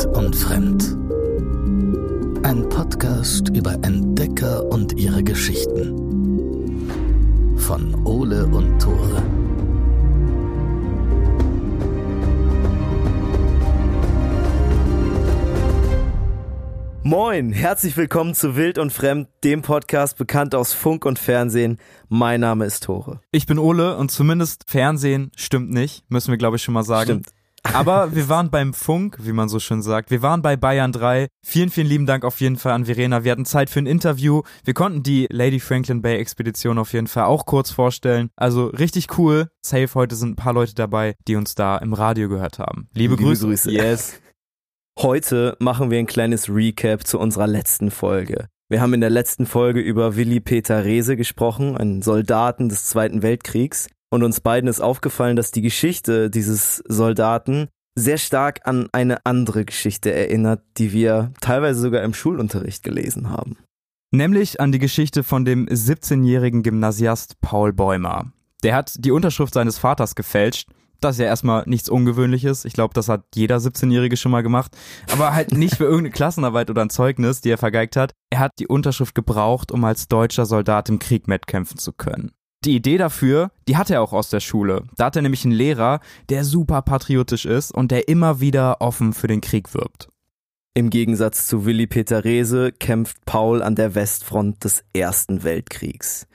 Wild und Fremd. Ein Podcast über Entdecker und ihre Geschichten. Von Ole und Tore. Moin, herzlich willkommen zu Wild und Fremd, dem Podcast bekannt aus Funk und Fernsehen. Mein Name ist Tore. Ich bin Ole und zumindest Fernsehen stimmt nicht, müssen wir glaube ich schon mal sagen. Stimmt. Aber wir waren beim Funk, wie man so schön sagt. Wir waren bei Bayern 3. Vielen, vielen lieben Dank auf jeden Fall an Verena. Wir hatten Zeit für ein Interview. Wir konnten die Lady Franklin Bay Expedition auf jeden Fall auch kurz vorstellen. Also richtig cool. Safe, heute sind ein paar Leute dabei, die uns da im Radio gehört haben. Liebe, Liebe Grüße. Grüße. Yes. Heute machen wir ein kleines Recap zu unserer letzten Folge. Wir haben in der letzten Folge über Willi Peter Rehse gesprochen, einen Soldaten des Zweiten Weltkriegs. Und uns beiden ist aufgefallen, dass die Geschichte dieses Soldaten sehr stark an eine andere Geschichte erinnert, die wir teilweise sogar im Schulunterricht gelesen haben. Nämlich an die Geschichte von dem 17-jährigen Gymnasiast Paul Bäumer. Der hat die Unterschrift seines Vaters gefälscht. Das ist ja erstmal nichts Ungewöhnliches. Ich glaube, das hat jeder 17-Jährige schon mal gemacht. Aber halt nicht für irgendeine Klassenarbeit oder ein Zeugnis, die er vergeigt hat. Er hat die Unterschrift gebraucht, um als deutscher Soldat im Krieg mitkämpfen zu können. Die Idee dafür, die hat er auch aus der Schule. Da hat er nämlich einen Lehrer, der super patriotisch ist und der immer wieder offen für den Krieg wirbt. Im Gegensatz zu Willi Peter Rehse kämpft Paul an der Westfront des Ersten Weltkriegs.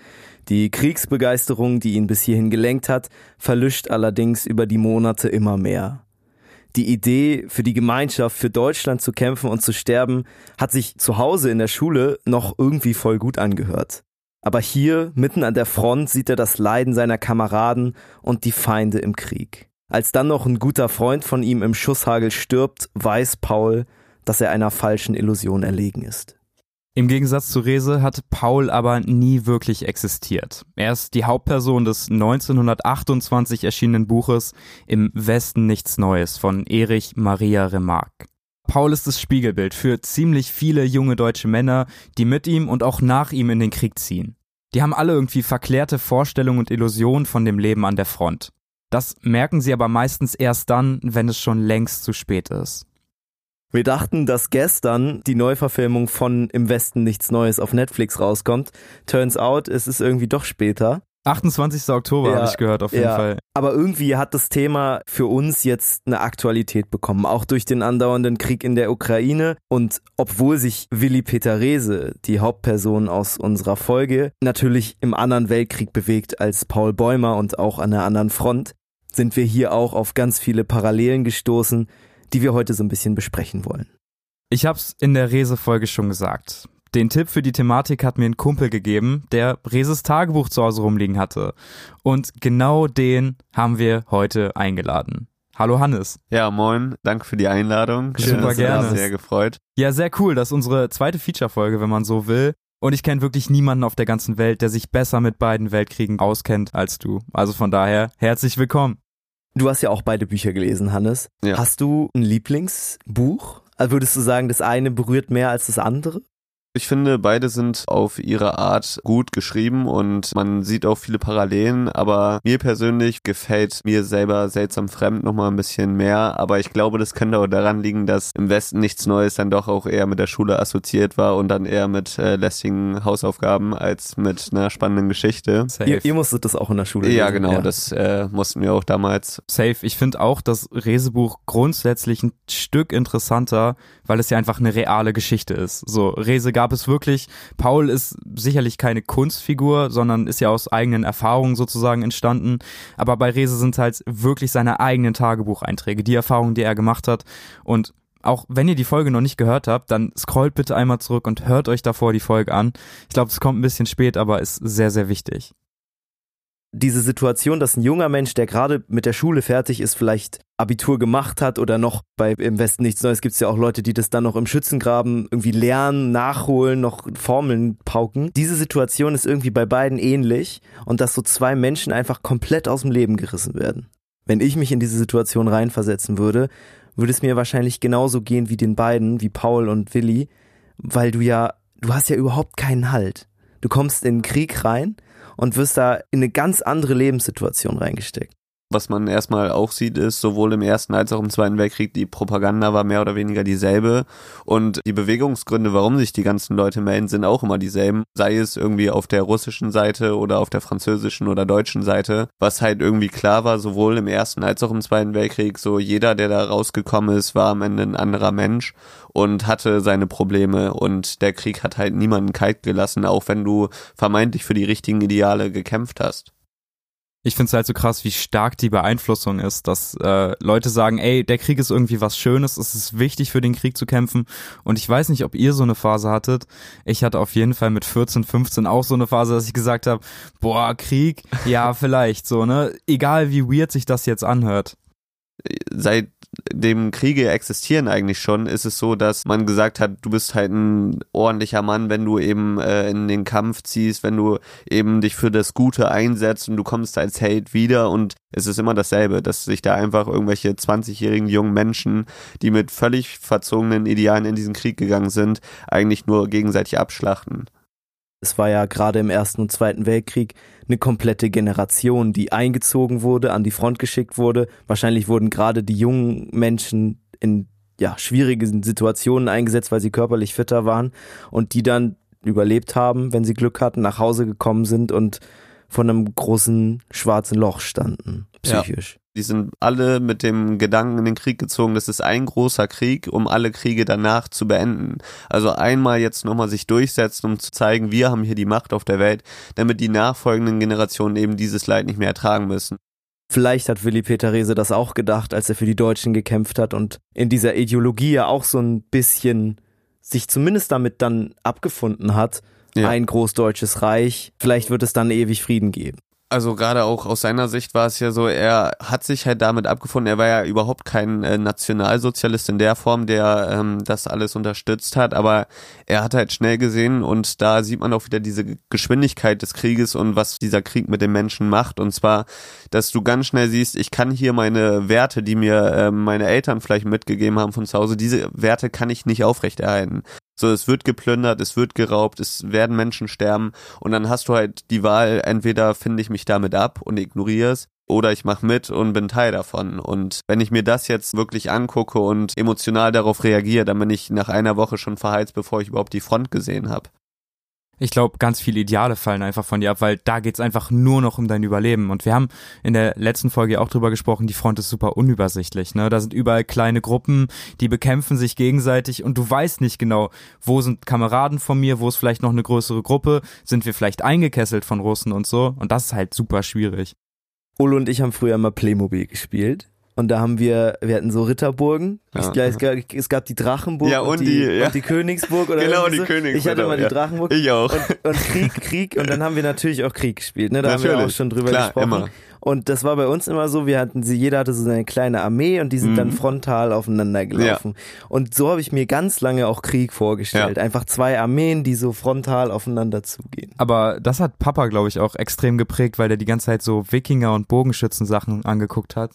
Die Kriegsbegeisterung, die ihn bis hierhin gelenkt hat, verlischt allerdings über die Monate immer mehr. Die Idee, für die Gemeinschaft, für Deutschland zu kämpfen und zu sterben, hat sich zu Hause in der Schule noch irgendwie voll gut angehört. Aber hier, mitten an der Front, sieht er das Leiden seiner Kameraden und die Feinde im Krieg. Als dann noch ein guter Freund von ihm im Schusshagel stirbt, weiß Paul, dass er einer falschen Illusion erlegen ist. Im Gegensatz zu Rese hat Paul aber nie wirklich existiert. Er ist die Hauptperson des 1928 erschienenen Buches Im Westen nichts Neues von Erich Maria Remarque. Paul ist das Spiegelbild für ziemlich viele junge deutsche Männer, die mit ihm und auch nach ihm in den Krieg ziehen. Die haben alle irgendwie verklärte Vorstellungen und Illusionen von dem Leben an der Front. Das merken sie aber meistens erst dann, wenn es schon längst zu spät ist. Wir dachten, dass gestern die Neuverfilmung von Im Westen nichts Neues auf Netflix rauskommt. Turns out, es ist irgendwie doch später. 28. Oktober Ja, habe ich gehört, auf jeden ja. Fall. Aber irgendwie hat das Thema für uns jetzt eine Aktualität bekommen, auch durch den andauernden Krieg in der Ukraine. Und obwohl sich Willi Peter Rehse, die Hauptperson aus unserer Folge, natürlich im anderen Weltkrieg bewegt als Paul Bäumer und auch an einer anderen Front, sind wir hier auch auf ganz viele Parallelen gestoßen, die wir heute so ein bisschen besprechen wollen. Ich hab's in der Rese-Folge schon gesagt. Den Tipp für die Thematik hat mir ein Kumpel gegeben, der Reses Tagebuch zu Hause rumliegen hatte. Und genau den haben wir heute eingeladen. Hallo Hannes. Ja, moin, danke für die Einladung. Super Schön, dass du da gerne. Sehr gefreut. Ja, sehr cool. Das ist unsere zweite Feature-Folge, wenn man so will. Und ich kenne wirklich niemanden auf der ganzen Welt, der sich besser mit beiden Weltkriegen auskennt als du. Also von daher, herzlich willkommen. Du hast ja auch beide Bücher gelesen, Hannes. Ja. Hast du ein Lieblingsbuch? Also würdest du sagen, das eine berührt mehr als das andere? Ich finde, beide sind auf ihre Art gut geschrieben und man sieht auch viele Parallelen, aber mir persönlich gefällt mir selber seltsam fremd nochmal ein bisschen mehr, aber ich glaube, das könnte auch daran liegen, dass im Westen nichts Neues dann doch auch eher mit der Schule assoziiert war und dann eher mit äh, lästigen Hausaufgaben als mit einer spannenden Geschichte. Ihr, ihr musstet das auch in der Schule Ja, lesen, genau, das äh, mussten wir auch damals. Safe. Ich finde auch das Resebuch grundsätzlich ein Stück interessanter, weil es ja einfach eine reale Geschichte ist. So, Rese gab es wirklich. Paul ist sicherlich keine Kunstfigur, sondern ist ja aus eigenen Erfahrungen sozusagen entstanden. Aber bei Rese sind halt wirklich seine eigenen Tagebucheinträge, die Erfahrungen, die er gemacht hat. Und auch wenn ihr die Folge noch nicht gehört habt, dann scrollt bitte einmal zurück und hört euch davor die Folge an. Ich glaube, es kommt ein bisschen spät, aber ist sehr, sehr wichtig. Diese Situation, dass ein junger Mensch, der gerade mit der Schule fertig ist, vielleicht Abitur gemacht hat oder noch bei im Westen nichts Neues, gibt es ja auch Leute, die das dann noch im Schützengraben irgendwie lernen, nachholen, noch Formeln pauken. Diese Situation ist irgendwie bei beiden ähnlich und dass so zwei Menschen einfach komplett aus dem Leben gerissen werden. Wenn ich mich in diese Situation reinversetzen würde, würde es mir wahrscheinlich genauso gehen wie den beiden, wie Paul und Willi, weil du ja, du hast ja überhaupt keinen Halt. Du kommst in den Krieg rein und wirst da in eine ganz andere Lebenssituation reingesteckt. Was man erstmal auch sieht, ist, sowohl im Ersten als auch im Zweiten Weltkrieg, die Propaganda war mehr oder weniger dieselbe. Und die Bewegungsgründe, warum sich die ganzen Leute melden, sind auch immer dieselben. Sei es irgendwie auf der russischen Seite oder auf der französischen oder deutschen Seite. Was halt irgendwie klar war, sowohl im Ersten als auch im Zweiten Weltkrieg, so jeder, der da rausgekommen ist, war am Ende ein anderer Mensch und hatte seine Probleme. Und der Krieg hat halt niemanden kalt gelassen, auch wenn du vermeintlich für die richtigen Ideale gekämpft hast ich finde es halt so krass, wie stark die Beeinflussung ist, dass äh, Leute sagen, ey, der Krieg ist irgendwie was Schönes, es ist wichtig für den Krieg zu kämpfen. Und ich weiß nicht, ob ihr so eine Phase hattet. Ich hatte auf jeden Fall mit 14, 15 auch so eine Phase, dass ich gesagt habe, boah, Krieg, ja, vielleicht so, ne? Egal wie weird sich das jetzt anhört. Seit dem Kriege existieren eigentlich schon, ist es so, dass man gesagt hat, du bist halt ein ordentlicher Mann, wenn du eben äh, in den Kampf ziehst, wenn du eben dich für das Gute einsetzt und du kommst als Held wieder und es ist immer dasselbe, dass sich da einfach irgendwelche 20-jährigen jungen Menschen, die mit völlig verzogenen Idealen in diesen Krieg gegangen sind, eigentlich nur gegenseitig abschlachten. Es war ja gerade im Ersten und Zweiten Weltkrieg eine komplette Generation, die eingezogen wurde, an die Front geschickt wurde. Wahrscheinlich wurden gerade die jungen Menschen in ja, schwierigen Situationen eingesetzt, weil sie körperlich fitter waren und die dann überlebt haben, wenn sie Glück hatten, nach Hause gekommen sind und von einem großen schwarzen Loch standen, psychisch. Ja. Die sind alle mit dem Gedanken in den Krieg gezogen, das ist ein großer Krieg, um alle Kriege danach zu beenden. Also einmal jetzt nochmal sich durchsetzen, um zu zeigen, wir haben hier die Macht auf der Welt, damit die nachfolgenden Generationen eben dieses Leid nicht mehr ertragen müssen. Vielleicht hat Willy Peter Rehse das auch gedacht, als er für die Deutschen gekämpft hat und in dieser Ideologie ja auch so ein bisschen sich zumindest damit dann abgefunden hat, ja. ein großdeutsches Reich. Vielleicht wird es dann ewig Frieden geben also gerade auch aus seiner Sicht war es ja so, er hat sich halt damit abgefunden, er war ja überhaupt kein äh, Nationalsozialist in der Form, der ähm, das alles unterstützt hat, aber er hat halt schnell gesehen und da sieht man auch wieder diese Geschwindigkeit des Krieges und was dieser Krieg mit den Menschen macht. Und zwar, dass du ganz schnell siehst, ich kann hier meine Werte, die mir äh, meine Eltern vielleicht mitgegeben haben von zu Hause, diese Werte kann ich nicht aufrechterhalten. So, es wird geplündert, es wird geraubt, es werden Menschen sterben und dann hast du halt die Wahl, entweder finde ich mich damit ab und ignoriere es oder ich mache mit und bin Teil davon. Und wenn ich mir das jetzt wirklich angucke und emotional darauf reagiere, dann bin ich nach einer Woche schon verheizt, bevor ich überhaupt die Front gesehen habe. Ich glaube, ganz viele Ideale fallen einfach von dir ab, weil da geht's einfach nur noch um dein Überleben. Und wir haben in der letzten Folge auch drüber gesprochen, die Front ist super unübersichtlich. Ne? Da sind überall kleine Gruppen, die bekämpfen sich gegenseitig und du weißt nicht genau, wo sind Kameraden von mir, wo ist vielleicht noch eine größere Gruppe, sind wir vielleicht eingekesselt von Russen und so. Und das ist halt super schwierig. Ulle und ich haben früher mal Playmobil gespielt. Und da haben wir, wir hatten so Ritterburgen. Ja. Ich, es, gab, es gab die Drachenburg ja, und, und die, ja. und die Königsburg oder Genau, die so. Königsburg. Ich hatte mal die Drachenburg. Ich auch. Und, und, Krieg, Krieg. Und dann haben wir natürlich auch Krieg gespielt. Ne? Da natürlich. haben wir auch schon drüber Klar, gesprochen. Immer. Und das war bei uns immer so, wir hatten sie, jeder hatte so eine kleine Armee und die sind mhm. dann frontal aufeinander gelaufen. Ja. Und so habe ich mir ganz lange auch Krieg vorgestellt. Ja. Einfach zwei Armeen, die so frontal aufeinander zugehen. Aber das hat Papa, glaube ich, auch extrem geprägt, weil der die ganze Zeit so Wikinger und Bogenschützen-Sachen angeguckt hat.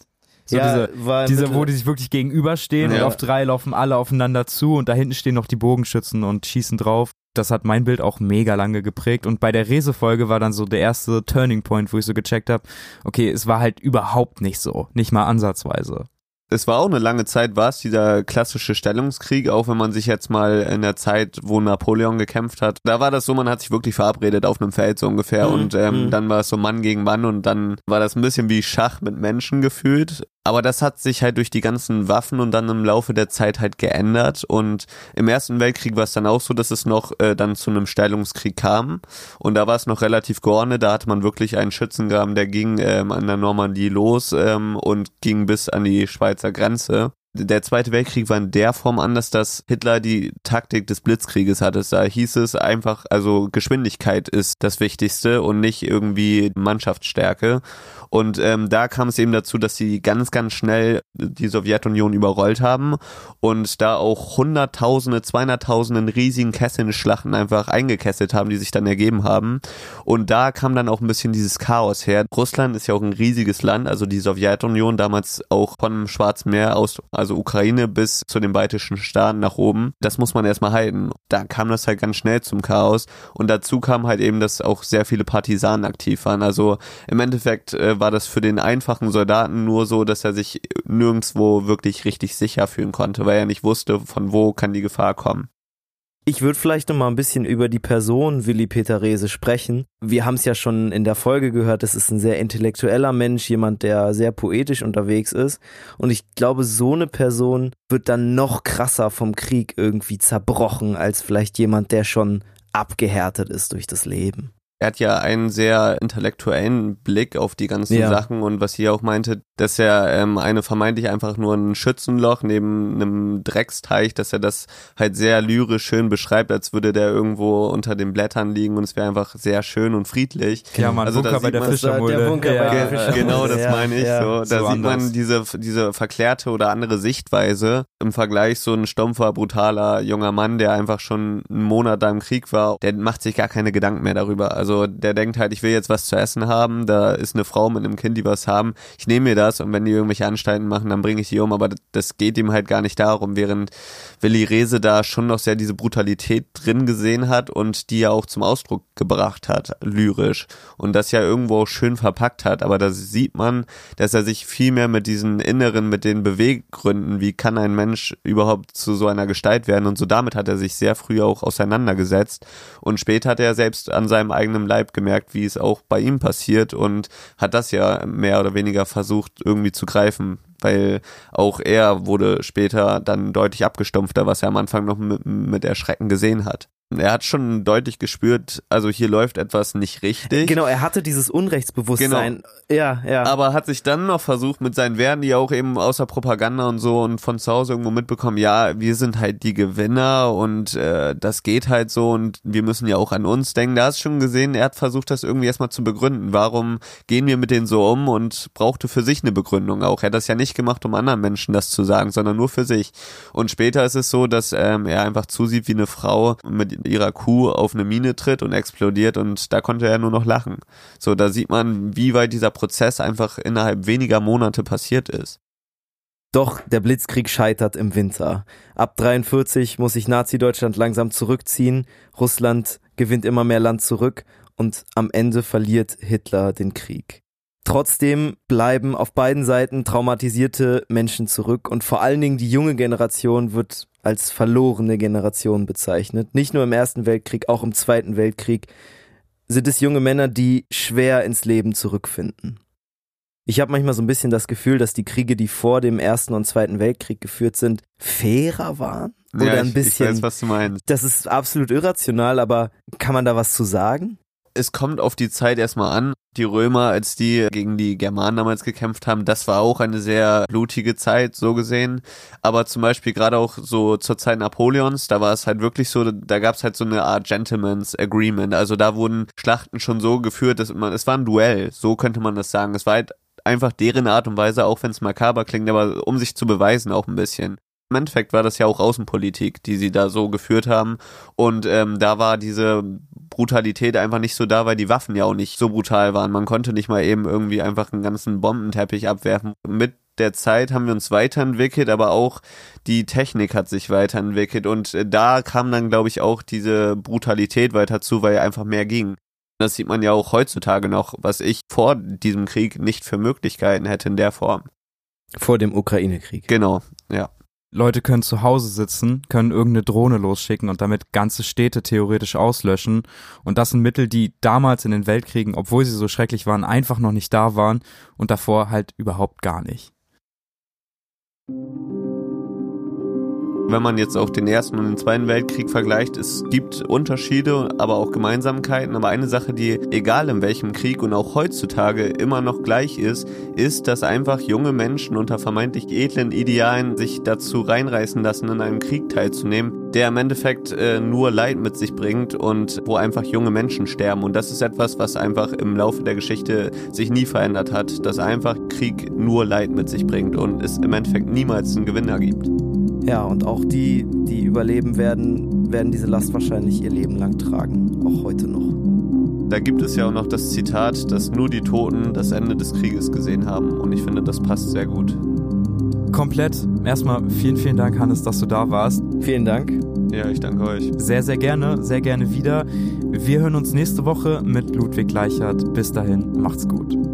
So ja, diese, diese wo die sich wirklich gegenüberstehen ja. und auf drei laufen alle aufeinander zu und da hinten stehen noch die Bogenschützen und schießen drauf. Das hat mein Bild auch mega lange geprägt und bei der Resefolge war dann so der erste Turning Point, wo ich so gecheckt habe, okay, es war halt überhaupt nicht so, nicht mal ansatzweise es war auch eine lange Zeit, war es dieser klassische Stellungskrieg, auch wenn man sich jetzt mal in der Zeit, wo Napoleon gekämpft hat, da war das so, man hat sich wirklich verabredet auf einem Feld so ungefähr mhm. und ähm, mhm. dann war es so Mann gegen Mann und dann war das ein bisschen wie Schach mit Menschen gefühlt aber das hat sich halt durch die ganzen Waffen und dann im Laufe der Zeit halt geändert. Und im Ersten Weltkrieg war es dann auch so, dass es noch äh, dann zu einem Stellungskrieg kam. Und da war es noch relativ geordnet. Da hatte man wirklich einen Schützengraben, der ging ähm, an der Normandie los ähm, und ging bis an die Schweizer Grenze. Der Zweite Weltkrieg war in der Form anders, dass Hitler die Taktik des Blitzkrieges hatte. Da hieß es einfach, also Geschwindigkeit ist das Wichtigste und nicht irgendwie Mannschaftsstärke. Und ähm, da kam es eben dazu, dass sie ganz, ganz schnell die Sowjetunion überrollt haben und da auch Hunderttausende, Zweihunderttausende in riesigen Kesselschlachten einfach eingekesselt haben, die sich dann ergeben haben. Und da kam dann auch ein bisschen dieses Chaos her. Russland ist ja auch ein riesiges Land, also die Sowjetunion damals auch von dem Schwarzen Meer aus also Ukraine bis zu den baltischen Staaten nach oben. Das muss man erstmal halten. Da kam das halt ganz schnell zum Chaos und dazu kam halt eben, dass auch sehr viele Partisanen aktiv waren. Also im Endeffekt äh, war das für den einfachen Soldaten nur so, dass er sich nirgendwo wirklich richtig sicher fühlen konnte, weil er nicht wusste, von wo kann die Gefahr kommen. Ich würde vielleicht noch mal ein bisschen über die Person Willi Peter Rehse sprechen. Wir haben es ja schon in der Folge gehört, das ist ein sehr intellektueller Mensch, jemand, der sehr poetisch unterwegs ist. Und ich glaube, so eine Person wird dann noch krasser vom Krieg irgendwie zerbrochen, als vielleicht jemand, der schon abgehärtet ist durch das Leben er hat ja einen sehr intellektuellen Blick auf die ganzen ja. Sachen und was hier auch meinte, dass er ähm, eine vermeintlich einfach nur ein Schützenloch neben einem Drecksteich, dass er das halt sehr lyrisch schön beschreibt, als würde der irgendwo unter den Blättern liegen und es wäre einfach sehr schön und friedlich. Ja, man, also Bunker bei der Fischermulde. Der Bunker ja. bei der Fischermulde. Genau, das ja, meine ich. Ja. So, da so sieht anders. man diese, diese verklärte oder andere Sichtweise im Vergleich so ein stumpfer, brutaler junger Mann, der einfach schon einen Monat da im Krieg war, der macht sich gar keine Gedanken mehr darüber. Also also der denkt halt, ich will jetzt was zu essen haben, da ist eine Frau mit einem Kind, die was haben, ich nehme mir das und wenn die irgendwelche Anstalten machen, dann bringe ich die um, aber das geht ihm halt gar nicht darum, während Willi Rese da schon noch sehr diese Brutalität drin gesehen hat und die ja auch zum Ausdruck gebracht hat, lyrisch. Und das ja irgendwo schön verpackt hat, aber da sieht man, dass er sich viel mehr mit diesen inneren, mit den Beweggründen, wie kann ein Mensch überhaupt zu so einer Gestalt werden? Und so damit hat er sich sehr früh auch auseinandergesetzt. Und später hat er selbst an seinem eigenen eigenen Leib gemerkt, wie es auch bei ihm passiert und hat das ja mehr oder weniger versucht irgendwie zu greifen, weil auch er wurde später dann deutlich abgestumpfter, was er am Anfang noch mit, mit Erschrecken gesehen hat. Er hat schon deutlich gespürt, also hier läuft etwas nicht richtig. Genau, er hatte dieses Unrechtsbewusstsein. Genau. Ja, ja. Aber hat sich dann noch versucht mit seinen Werten, die auch eben außer Propaganda und so und von zu Hause irgendwo mitbekommen, ja, wir sind halt die Gewinner und äh, das geht halt so und wir müssen ja auch an uns denken. Da hast du schon gesehen, er hat versucht, das irgendwie erstmal zu begründen. Warum gehen wir mit denen so um und brauchte für sich eine Begründung auch. Er hat das ja nicht gemacht, um anderen Menschen das zu sagen, sondern nur für sich. Und später ist es so, dass ähm, er einfach zusieht, wie eine Frau mit ihrer Kuh auf eine Mine tritt und explodiert und da konnte er nur noch lachen. So, da sieht man, wie weit dieser Prozess einfach innerhalb weniger Monate passiert ist. Doch der Blitzkrieg scheitert im Winter. Ab 43 muss sich Nazi-Deutschland langsam zurückziehen, Russland gewinnt immer mehr Land zurück und am Ende verliert Hitler den Krieg. Trotzdem bleiben auf beiden Seiten traumatisierte Menschen zurück und vor allen Dingen die junge Generation wird als verlorene Generation bezeichnet. Nicht nur im Ersten Weltkrieg, auch im Zweiten Weltkrieg sind es junge Männer, die schwer ins Leben zurückfinden. Ich habe manchmal so ein bisschen das Gefühl, dass die Kriege, die vor dem Ersten und Zweiten Weltkrieg geführt sind, fairer waren. Oder ja, ein bisschen. Ich weiß, was du meinst. Das ist absolut irrational, aber kann man da was zu sagen? es kommt auf die Zeit erstmal an. Die Römer, als die gegen die Germanen damals gekämpft haben, das war auch eine sehr blutige Zeit, so gesehen. Aber zum Beispiel gerade auch so zur Zeit Napoleons, da war es halt wirklich so, da gab es halt so eine Art Gentleman's Agreement. Also da wurden Schlachten schon so geführt, dass man, es war ein Duell, so könnte man das sagen. Es war halt einfach deren Art und Weise, auch wenn es makaber klingt, aber um sich zu beweisen auch ein bisschen. Im Endeffekt war das ja auch Außenpolitik, die sie da so geführt haben. Und ähm, da war diese Brutalität einfach nicht so da, weil die Waffen ja auch nicht so brutal waren. Man konnte nicht mal eben irgendwie einfach einen ganzen Bombenteppich abwerfen. Mit der Zeit haben wir uns weiterentwickelt, aber auch die Technik hat sich weiterentwickelt und äh, da kam dann, glaube ich, auch diese Brutalität weiter zu, weil einfach mehr ging. Das sieht man ja auch heutzutage noch, was ich vor diesem Krieg nicht für Möglichkeiten hätte in der Form. Vor dem Ukraine-Krieg. Genau, ja. Leute können zu Hause sitzen, können irgendeine Drohne losschicken und damit ganze Städte theoretisch auslöschen. Und das sind Mittel, die damals in den Weltkriegen, obwohl sie so schrecklich waren, einfach noch nicht da waren und davor halt überhaupt gar nicht wenn man jetzt auch den Ersten und den Zweiten Weltkrieg vergleicht, es gibt Unterschiede, aber auch Gemeinsamkeiten. Aber eine Sache, die egal in welchem Krieg und auch heutzutage immer noch gleich ist, ist, dass einfach junge Menschen unter vermeintlich edlen Idealen sich dazu reinreißen lassen, in einem Krieg teilzunehmen, der im Endeffekt äh, nur Leid mit sich bringt und wo einfach junge Menschen sterben. Und das ist etwas, was einfach im Laufe der Geschichte sich nie verändert hat, dass einfach Krieg nur Leid mit sich bringt und es im Endeffekt niemals einen Gewinner gibt. Ja, und auch die, die überleben werden, werden diese Last wahrscheinlich ihr Leben lang tragen, auch heute noch. Da gibt es ja auch noch das Zitat, dass nur die Toten das Ende des Krieges gesehen haben und ich finde, das passt sehr gut. Komplett. Erstmal vielen, vielen Dank, Hannes, dass du da warst. Vielen Dank. Ja, ich danke euch. Sehr, sehr gerne, sehr gerne wieder. Wir hören uns nächste Woche mit Ludwig Leichert. Bis dahin, macht's gut.